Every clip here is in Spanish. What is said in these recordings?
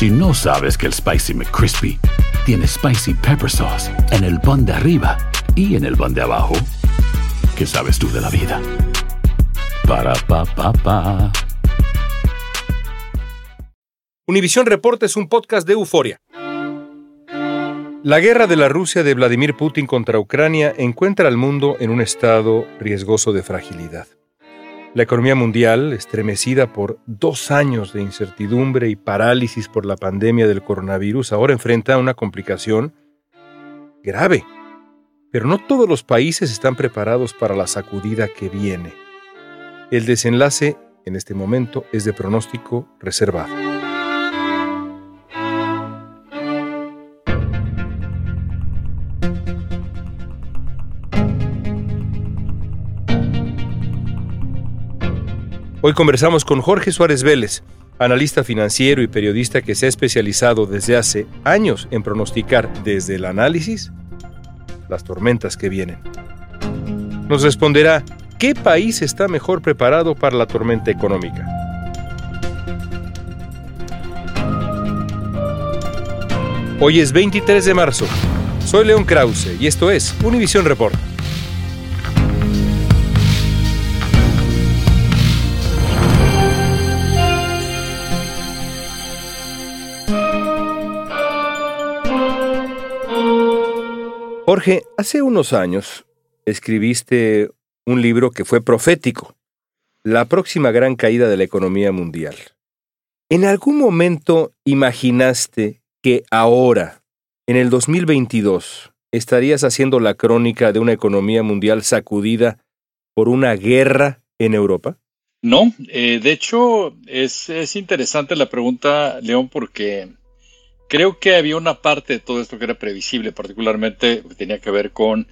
Si no sabes que el Spicy McCrispy tiene Spicy Pepper Sauce en el pan de arriba y en el pan de abajo, ¿qué sabes tú de la vida? Para, pa, pa, pa. Univisión Reporta es un podcast de euforia. La guerra de la Rusia de Vladimir Putin contra Ucrania encuentra al mundo en un estado riesgoso de fragilidad. La economía mundial, estremecida por dos años de incertidumbre y parálisis por la pandemia del coronavirus, ahora enfrenta una complicación grave. Pero no todos los países están preparados para la sacudida que viene. El desenlace, en este momento, es de pronóstico reservado. Hoy conversamos con Jorge Suárez Vélez, analista financiero y periodista que se ha especializado desde hace años en pronosticar desde el análisis las tormentas que vienen. Nos responderá qué país está mejor preparado para la tormenta económica. Hoy es 23 de marzo. Soy León Krause y esto es Univisión Report. Jorge, hace unos años escribiste un libro que fue profético, La próxima gran caída de la economía mundial. ¿En algún momento imaginaste que ahora, en el 2022, estarías haciendo la crónica de una economía mundial sacudida por una guerra en Europa? No, eh, de hecho es, es interesante la pregunta, León, porque Creo que había una parte de todo esto que era previsible, particularmente tenía que ver con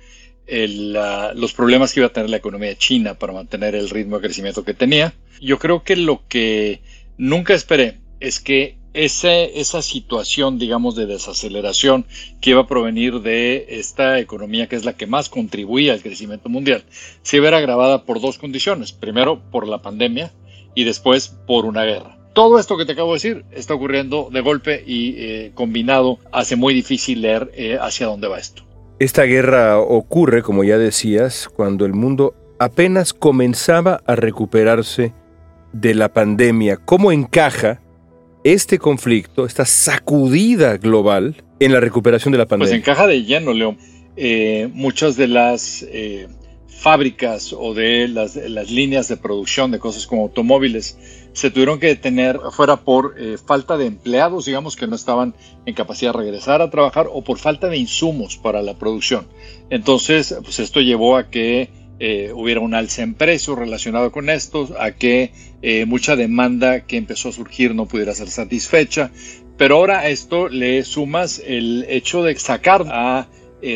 los problemas que iba a tener la economía china para mantener el ritmo de crecimiento que tenía. Yo creo que lo que nunca esperé es que esa situación, digamos, de desaceleración que iba a provenir de esta economía que es la que más contribuía al crecimiento mundial, se iba a ver agravada por dos condiciones. Primero, por la pandemia y después por una guerra todo esto que te acabo de decir está ocurriendo de golpe y eh, combinado hace muy difícil leer eh, hacia dónde va esto. Esta guerra ocurre, como ya decías, cuando el mundo apenas comenzaba a recuperarse de la pandemia. ¿Cómo encaja este conflicto, esta sacudida global en la recuperación de la pandemia? Pues encaja de lleno, León. Eh, muchas de las fábricas o de las, líneas de producción de cosas como automóviles se tuvieron que detener fuera por eh, falta de empleados, digamos que no estaban en capacidad de regresar a trabajar o por falta de insumos para la producción. Entonces, pues esto llevó a que eh, hubiera un alza en precios relacionado con esto, a que eh, mucha demanda que empezó a surgir no pudiera ser satisfecha. Pero ahora a esto le sumas el hecho de sacar a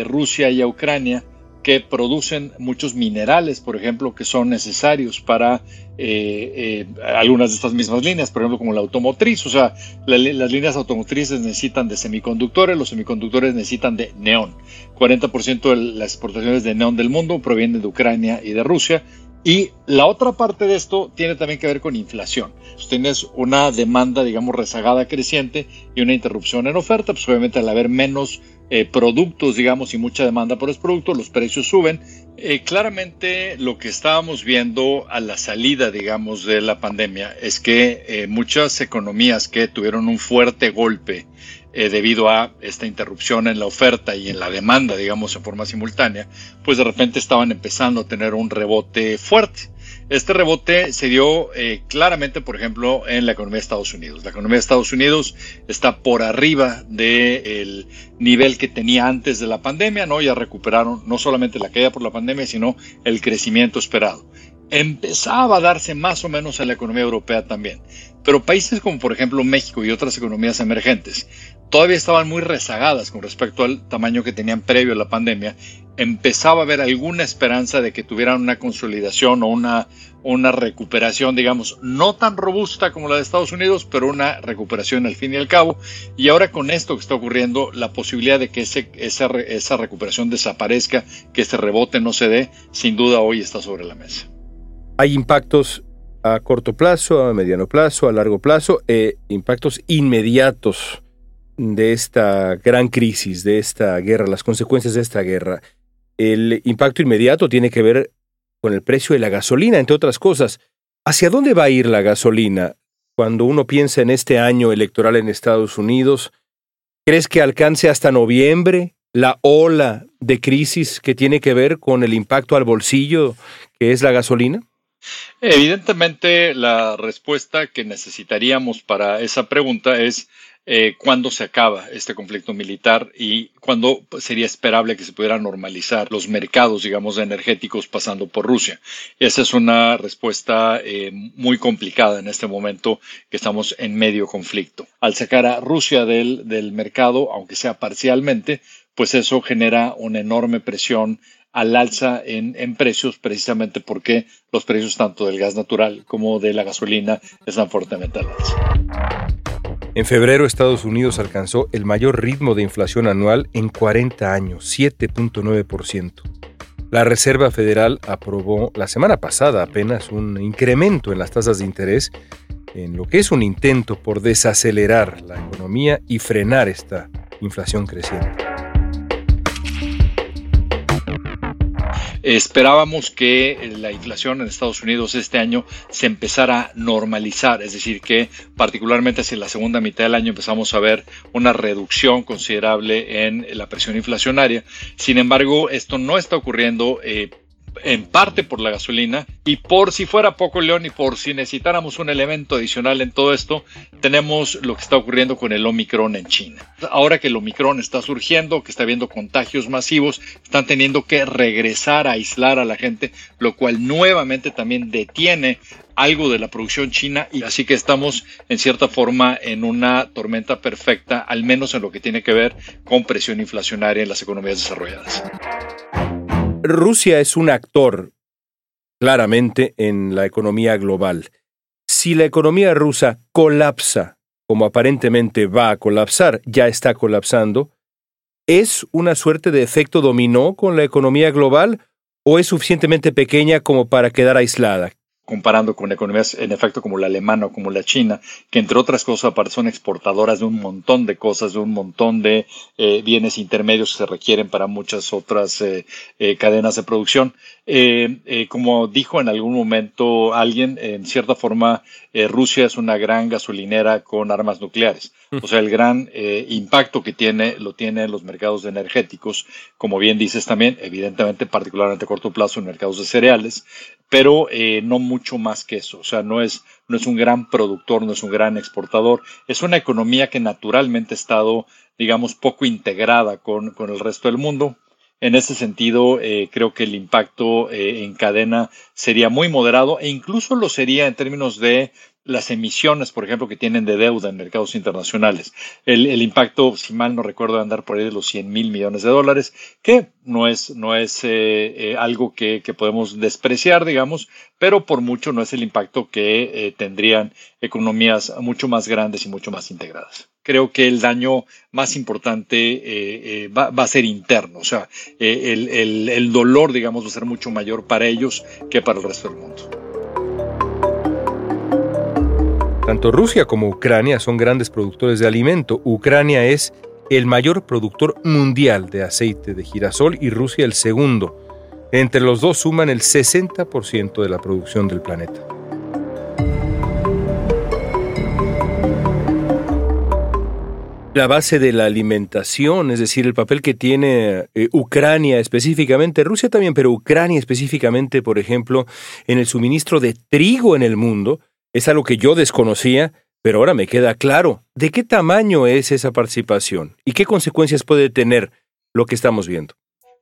Rusia y a Ucrania que producen muchos minerales, por ejemplo, que son necesarios para eh, eh, algunas de estas mismas líneas, por ejemplo, como la automotriz. O sea, las líneas automotrices necesitan de semiconductores, los semiconductores necesitan de neón. 40% de las exportaciones de neón del mundo provienen de Ucrania y de Rusia. Y la otra parte de esto tiene también que ver con inflación. Tienes una demanda, digamos, rezagada creciente y una interrupción en oferta, pues obviamente al haber menos eh, productos, digamos, y mucha demanda por los productos, los precios suben. Eh, claramente lo que estábamos viendo a la salida, digamos, de la pandemia es que eh, muchas economías que tuvieron un fuerte golpe debido a esta interrupción en la oferta y en la demanda, digamos, en forma simultánea, pues de repente estaban empezando a tener un rebote fuerte. Este rebote se dio eh, claramente, por ejemplo, en la economía de Estados Unidos. La economía de Estados Unidos está por arriba del nivel que tenía antes de la pandemia, ¿no? Ya recuperaron no solamente la caída por la pandemia, sino el crecimiento esperado. Empezaba a darse más o menos a la economía europea también. Pero países como por ejemplo México y otras economías emergentes todavía estaban muy rezagadas con respecto al tamaño que tenían previo a la pandemia empezaba a haber alguna esperanza de que tuvieran una consolidación o una, una recuperación, digamos, no tan robusta como la de Estados Unidos, pero una recuperación al fin y al cabo. Y ahora con esto que está ocurriendo, la posibilidad de que ese, esa, esa recuperación desaparezca, que ese rebote no se dé, sin duda hoy está sobre la mesa. Hay impactos a corto plazo, a mediano plazo, a largo plazo, e impactos inmediatos de esta gran crisis, de esta guerra, las consecuencias de esta guerra. El impacto inmediato tiene que ver con el precio de la gasolina, entre otras cosas. ¿Hacia dónde va a ir la gasolina? Cuando uno piensa en este año electoral en Estados Unidos, ¿crees que alcance hasta noviembre la ola de crisis que tiene que ver con el impacto al bolsillo que es la gasolina? Evidentemente, la respuesta que necesitaríamos para esa pregunta es eh, cuándo se acaba este conflicto militar y cuándo sería esperable que se pudieran normalizar los mercados, digamos, energéticos pasando por Rusia. Esa es una respuesta eh, muy complicada en este momento que estamos en medio conflicto. Al sacar a Rusia del, del mercado, aunque sea parcialmente, pues eso genera una enorme presión al alza en, en, precios precisamente porque los precios tanto del gas natural como de la gasolina están fuertemente al alza. En febrero Estados Unidos alcanzó el mayor ritmo de inflación anual en 40 años, 7.9%. La Reserva Federal aprobó la semana pasada apenas un incremento en las tasas de interés en lo que es un intento por desacelerar la economía y frenar esta inflación creciente. Esperábamos que la inflación en Estados Unidos este año se empezara a normalizar, es decir, que particularmente hacia la segunda mitad del año empezamos a ver una reducción considerable en la presión inflacionaria. Sin embargo, esto no está ocurriendo eh, en parte por la gasolina y por si fuera poco león y por si necesitáramos un elemento adicional en todo esto, tenemos lo que está ocurriendo con el Omicron en China. Ahora que el Omicron está surgiendo, que está habiendo contagios masivos, están teniendo que regresar a aislar a la gente, lo cual nuevamente también detiene algo de la producción china y así que estamos en cierta forma en una tormenta perfecta, al menos en lo que tiene que ver con presión inflacionaria en las economías desarrolladas. Rusia es un actor claramente en la economía global. Si la economía rusa colapsa, como aparentemente va a colapsar, ya está colapsando, ¿es una suerte de efecto dominó con la economía global o es suficientemente pequeña como para quedar aislada? Comparando con economías en efecto como la alemana o como la china, que entre otras cosas aparte son exportadoras de un montón de cosas, de un montón de eh, bienes intermedios que se requieren para muchas otras eh, eh, cadenas de producción. como dijo en algún momento alguien, en cierta forma Rusia es una gran gasolinera con armas nucleares. O sea, el gran impacto que tiene lo tiene en los mercados energéticos, como bien dices también, evidentemente particularmente a corto plazo en mercados de cereales, pero no mucho más que eso. O sea, no es, no es un gran productor, no es un gran exportador. Es una economía que naturalmente ha estado, digamos, poco integrada con, con el resto del mundo. En ese sentido, eh, creo que el impacto eh, en cadena sería muy moderado e incluso lo sería en términos de las emisiones, por ejemplo, que tienen de deuda en mercados internacionales. El, impacto, si mal no recuerdo, de andar por ahí de los 100 mil millones de dólares, que no es, no es eh, eh, algo que, podemos despreciar, digamos, pero por mucho no es el impacto que eh, tendrían economías mucho más grandes y mucho más integradas. Creo que el daño más importante va, a ser interno, o sea, el, el dolor, digamos, va a ser mucho mayor para ellos que para el resto del mundo. Tanto Rusia como Ucrania son grandes productores de alimento. Ucrania es el mayor productor mundial de aceite de girasol y Rusia el segundo. Entre los dos suman el 60% de la producción del planeta. La base de la alimentación, es decir, el papel que tiene eh, Ucrania específicamente, Rusia también, pero Ucrania específicamente, por ejemplo, en el suministro de trigo en el mundo, es algo que yo desconocía, pero ahora me queda claro. ¿De qué tamaño es esa participación y qué consecuencias puede tener lo que estamos viendo?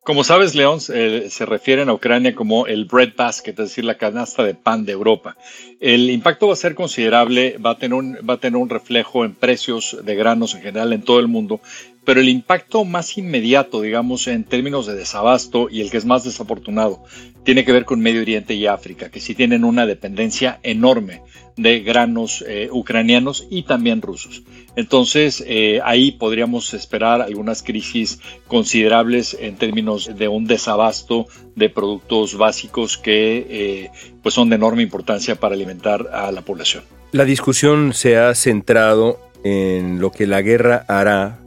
Como sabes, León, se refieren a Ucrania como el bread basket, es decir, la canasta de pan de Europa. El impacto va a ser considerable, va a tener un, va a tener un reflejo en precios de granos en general en todo el mundo, pero el impacto más inmediato, digamos, en términos de desabasto y el que es más desafortunado, tiene que ver con Medio Oriente y África, que sí tienen una dependencia enorme de granos eh, ucranianos y también rusos. Entonces, eh, ahí podríamos esperar algunas crisis considerables en términos de un desabasto de productos básicos que eh, pues son de enorme importancia para alimentar a la población. La discusión se ha centrado en lo que la guerra hará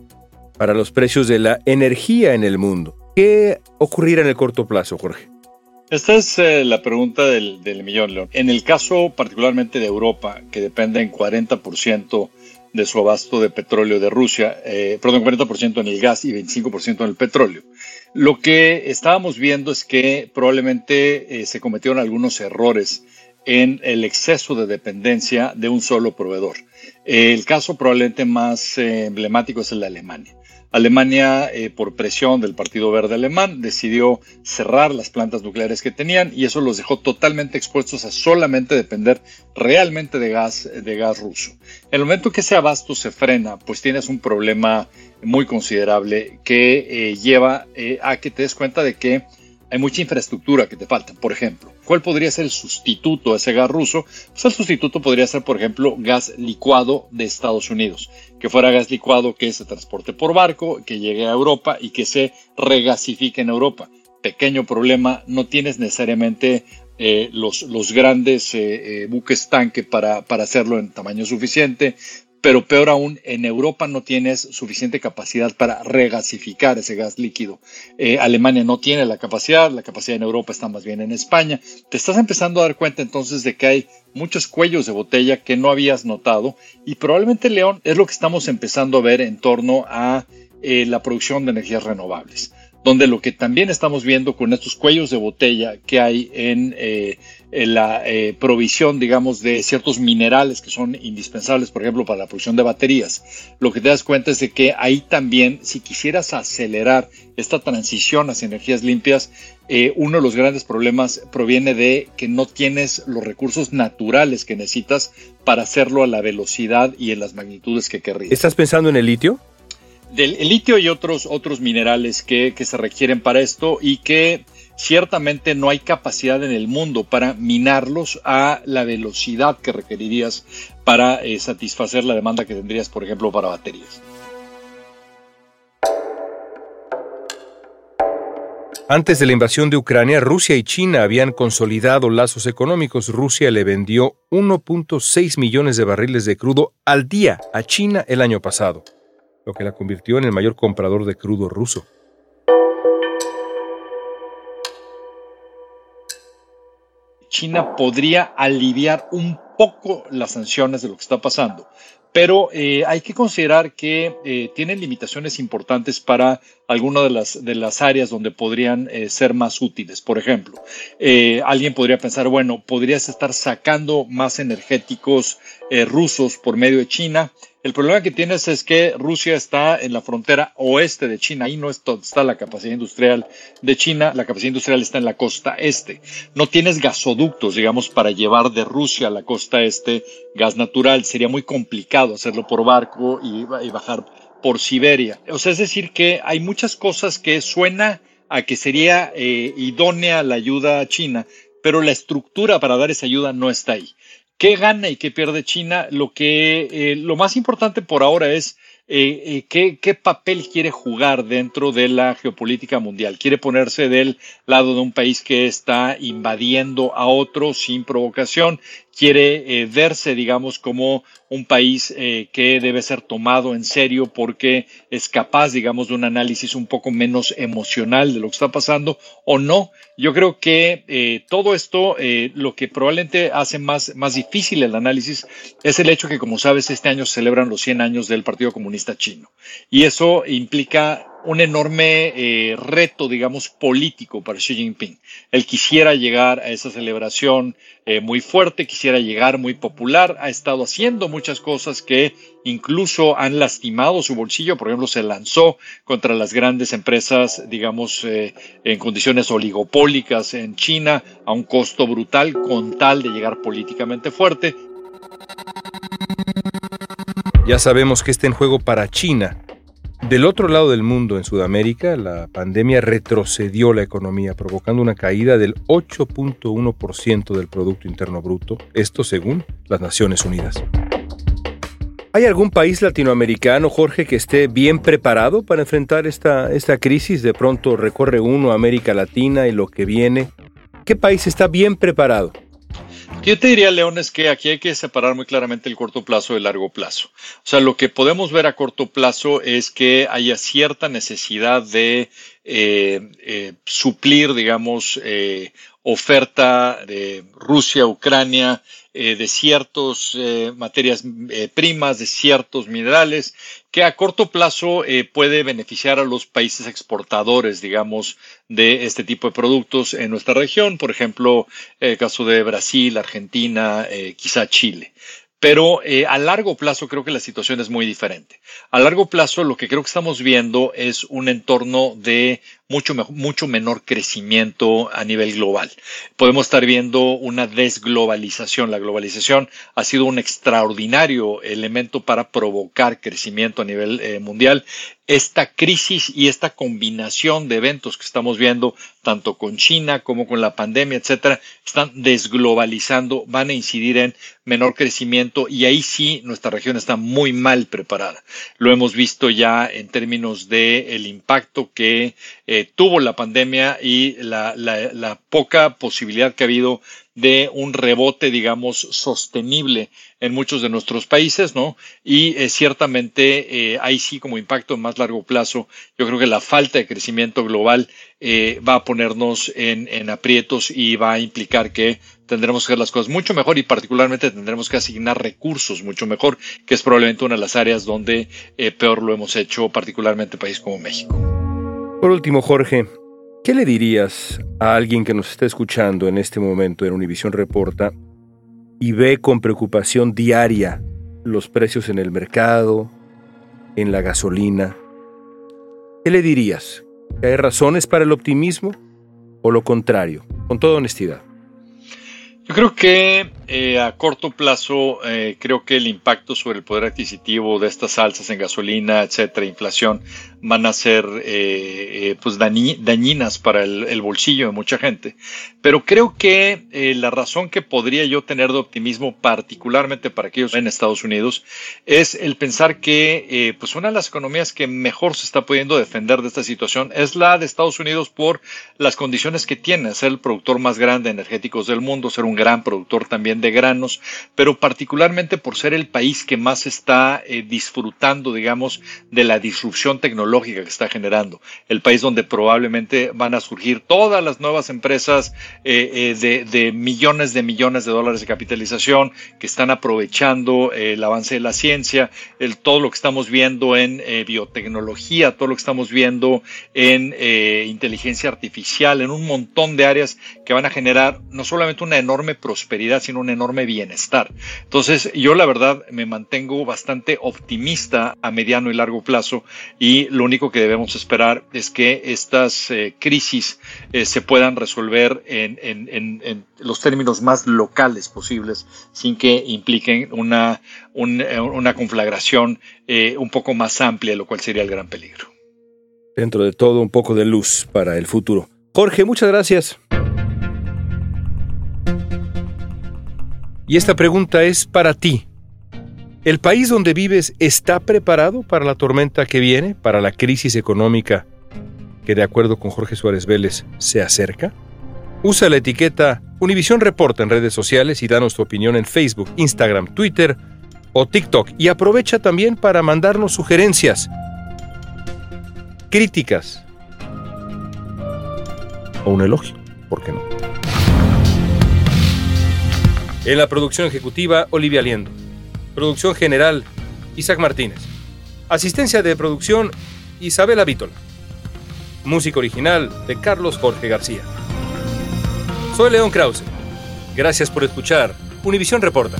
para los precios de la energía en el mundo. ¿Qué ocurrirá en el corto plazo, Jorge? Esta es eh, la pregunta del, millón, León. En el caso particularmente de Europa, que depende en 40% de su abasto de petróleo de Rusia, eh, perdón, 40% en el gas y 25% en el petróleo. Lo que estábamos viendo es que probablemente eh, se cometieron algunos errores en el exceso de dependencia de un solo proveedor. el caso probablemente más emblemático es el de Alemania. Alemania, eh, por presión del Partido Verde Alemán, decidió cerrar las plantas nucleares que tenían y eso los dejó totalmente expuestos a solamente depender realmente de gas, de gas ruso. En el momento que ese abasto se frena, pues tienes un problema muy considerable que eh, lleva eh, a que te des cuenta de que hay mucha infraestructura que te falta. Por ejemplo, ¿cuál podría ser el sustituto a ese gas ruso? Pues el sustituto podría ser, por ejemplo, gas licuado de Estados Unidos, que fuera gas licuado que se transporte por barco, que llegue a Europa y que se regasifique en Europa. Pequeño problema, no tienes necesariamente eh, los, los, grandes eh, eh, buques tanque para, para, hacerlo en tamaño suficiente pero peor aún, en Europa no tienes suficiente capacidad para regasificar ese gas líquido. Eh, Alemania no tiene la capacidad, la capacidad en Europa está más bien en España. Te estás empezando a dar cuenta entonces de que hay muchos cuellos de botella que no habías notado y probablemente León es lo que estamos empezando a ver en torno a eh, la producción de energías renovables donde lo que también estamos viendo con estos cuellos de botella que hay en, eh, la eh, provisión, digamos, de ciertos minerales que son indispensables, por ejemplo, para la producción de baterías, lo que te das cuenta es de que ahí también, si quisieras acelerar esta transición hacia energías limpias, eh, uno de los grandes problemas proviene de que no tienes los recursos naturales que necesitas para hacerlo a la velocidad y en las magnitudes que querrías. ¿Estás pensando en el litio? del litio y otros, otros minerales que, se requieren para esto y que ciertamente no hay capacidad en el mundo para minarlos a la velocidad que requerirías para eh, satisfacer la demanda que tendrías, por ejemplo, para baterías. Antes de la invasión de Ucrania, Rusia y China habían consolidado lazos económicos. Rusia le vendió 1.6 millones de barriles de crudo al día a China el año pasado lo que la convirtió en el mayor comprador de crudo ruso. China podría aliviar un poco las sanciones de lo que está pasando, pero eh, hay que considerar que eh, tienen limitaciones importantes para algunas de las, de las áreas donde podrían eh, ser más útiles. Por ejemplo, alguien podría pensar, bueno, podrías estar sacando más energéticos rusos por medio de China el problema que tienes es que Rusia está en la frontera oeste de China, ahí no está la capacidad industrial de China, la capacidad industrial está en la costa este. No tienes gasoductos, digamos, para llevar de Rusia a la costa este gas natural, sería muy complicado hacerlo por barco y, bajar por Siberia. O sea, es decir, que hay muchas cosas que suena a que sería eh, idónea la ayuda a China, pero la estructura para dar esa ayuda no está ahí. ¿Qué gana y qué pierde China? Lo que eh, lo más importante por ahora es eh, ¿qué, papel quiere jugar dentro de la geopolítica mundial. Quiere ponerse del lado de un país que está invadiendo a otro sin provocación. Quiere eh, verse, digamos, como un país que debe ser tomado en serio porque es capaz, digamos, de un análisis un poco menos emocional de lo que está pasando o no. Yo creo que todo esto, lo que probablemente hace más, más difícil el análisis es el hecho que, como sabes, este año celebran los 100 años del Partido Comunista chino. Y eso implica un enorme eh, reto, digamos, político para Xi Jinping. Él quisiera llegar a esa celebración eh, muy fuerte, quisiera llegar muy popular, ha estado haciendo muchas cosas que incluso han lastimado su bolsillo, por ejemplo, se lanzó contra las grandes empresas, digamos, eh, en condiciones oligopólicas en China a un costo brutal con tal de llegar políticamente fuerte. Ya sabemos que está en juego para China Del otro lado del mundo, en Sudamérica, la pandemia retrocedió la economía, provocando una caída del 8.1% del Producto Interno Bruto, esto según las Naciones Unidas. ¿Hay algún país latinoamericano, Jorge, que esté bien preparado para enfrentar esta, esta crisis? De pronto recorre uno América Latina y lo que viene. ¿Qué país está bien preparado? Yo te diría, León, es que aquí hay que separar muy claramente el corto plazo del largo plazo. O sea, lo que podemos ver a corto plazo es que haya cierta necesidad de eh, eh, suplir, digamos, eh, oferta de Rusia, Ucrania, eh, de ciertas eh, materias eh, primas, de ciertos minerales, que a corto plazo puede beneficiar a los países exportadores, digamos, de este tipo de productos en nuestra región, por ejemplo, el caso de Brasil, Argentina, quizá Chile. Pero a largo plazo creo que la situación es muy diferente. A largo plazo lo que creo que estamos viendo es un entorno de mucho, mucho menor crecimiento a nivel global. Podemos estar viendo una desglobalización. La globalización ha sido un extraordinario elemento para provocar crecimiento a nivel eh, mundial. Esta crisis y esta combinación de eventos que estamos viendo, tanto con China como con la pandemia, etcétera, están desglobalizando, van a incidir en menor crecimiento y ahí sí nuestra región está muy mal preparada. Lo hemos visto ya en términos de el impacto que eh, tuvo la pandemia y la, poca posibilidad que ha habido de un rebote, digamos, sostenible en muchos de nuestros países, ¿no? Y eh, ciertamente eh, ahí sí, como impacto en más largo plazo, yo creo que la falta de crecimiento global eh, va a ponernos en, en, aprietos y va a implicar que tendremos que hacer las cosas mucho mejor y particularmente tendremos que asignar recursos mucho mejor, que es probablemente una de las áreas donde peor lo hemos hecho, particularmente países como México. Por último, Jorge, ¿qué le dirías a alguien que nos está escuchando en este momento en Univisión Reporta y ve con preocupación diaria los precios en el mercado, en la gasolina? ¿Qué le dirías? ¿Hay razones para el optimismo o lo contrario? Con toda honestidad. Yo creo que eh, a corto plazo, eh, creo que el impacto sobre el poder adquisitivo de estas alzas en gasolina, etcétera, inflación, van a ser eh, pues dañinas para el, bolsillo de mucha gente. Pero creo que la razón que podría yo tener de optimismo, particularmente para aquellos en Estados Unidos, es el pensar que pues una de las economías que mejor se está pudiendo defender de esta situación es la de Estados Unidos por las condiciones que tiene, ser el productor más grande de energéticos del mundo, ser un gran productor también de granos, pero particularmente por ser el país que más está eh, disfrutando, digamos, de la disrupción tecnológica que está generando. El país donde probablemente van a surgir todas las nuevas empresas eh, eh, de, millones de millones de dólares de capitalización que están aprovechando el avance de la ciencia, todo lo que estamos viendo en biotecnología, todo lo que estamos viendo en inteligencia artificial, en un montón de áreas que van a generar no solamente una enorme prosperidad, sino un enorme bienestar. Entonces, yo la verdad me mantengo bastante optimista a mediano y largo plazo y lo único que debemos esperar es que estas eh, crisis eh, se puedan resolver en, los términos más locales posibles sin que impliquen una, una conflagración eh, un poco más amplia, lo cual sería el gran peligro. Dentro de todo, un poco de luz para el futuro. Jorge, muchas gracias. Y esta pregunta es para ti. ¿El país donde vives está preparado para la tormenta que viene, para la crisis económica que, de acuerdo con Jorge Suárez Vélez, se acerca? Usa la etiqueta Univisión Reporta en redes sociales y danos tu opinión en Facebook, Instagram, Twitter o TikTok. Y aprovecha también para mandarnos sugerencias, críticas o un elogio, ¿por qué no? En la producción ejecutiva, Olivia Liendo. Producción general, Isaac Martínez. Asistencia de producción, Isabela Vítola. Música original de Carlos Jorge García. Soy León Krause. Gracias por escuchar Univisión Reporta.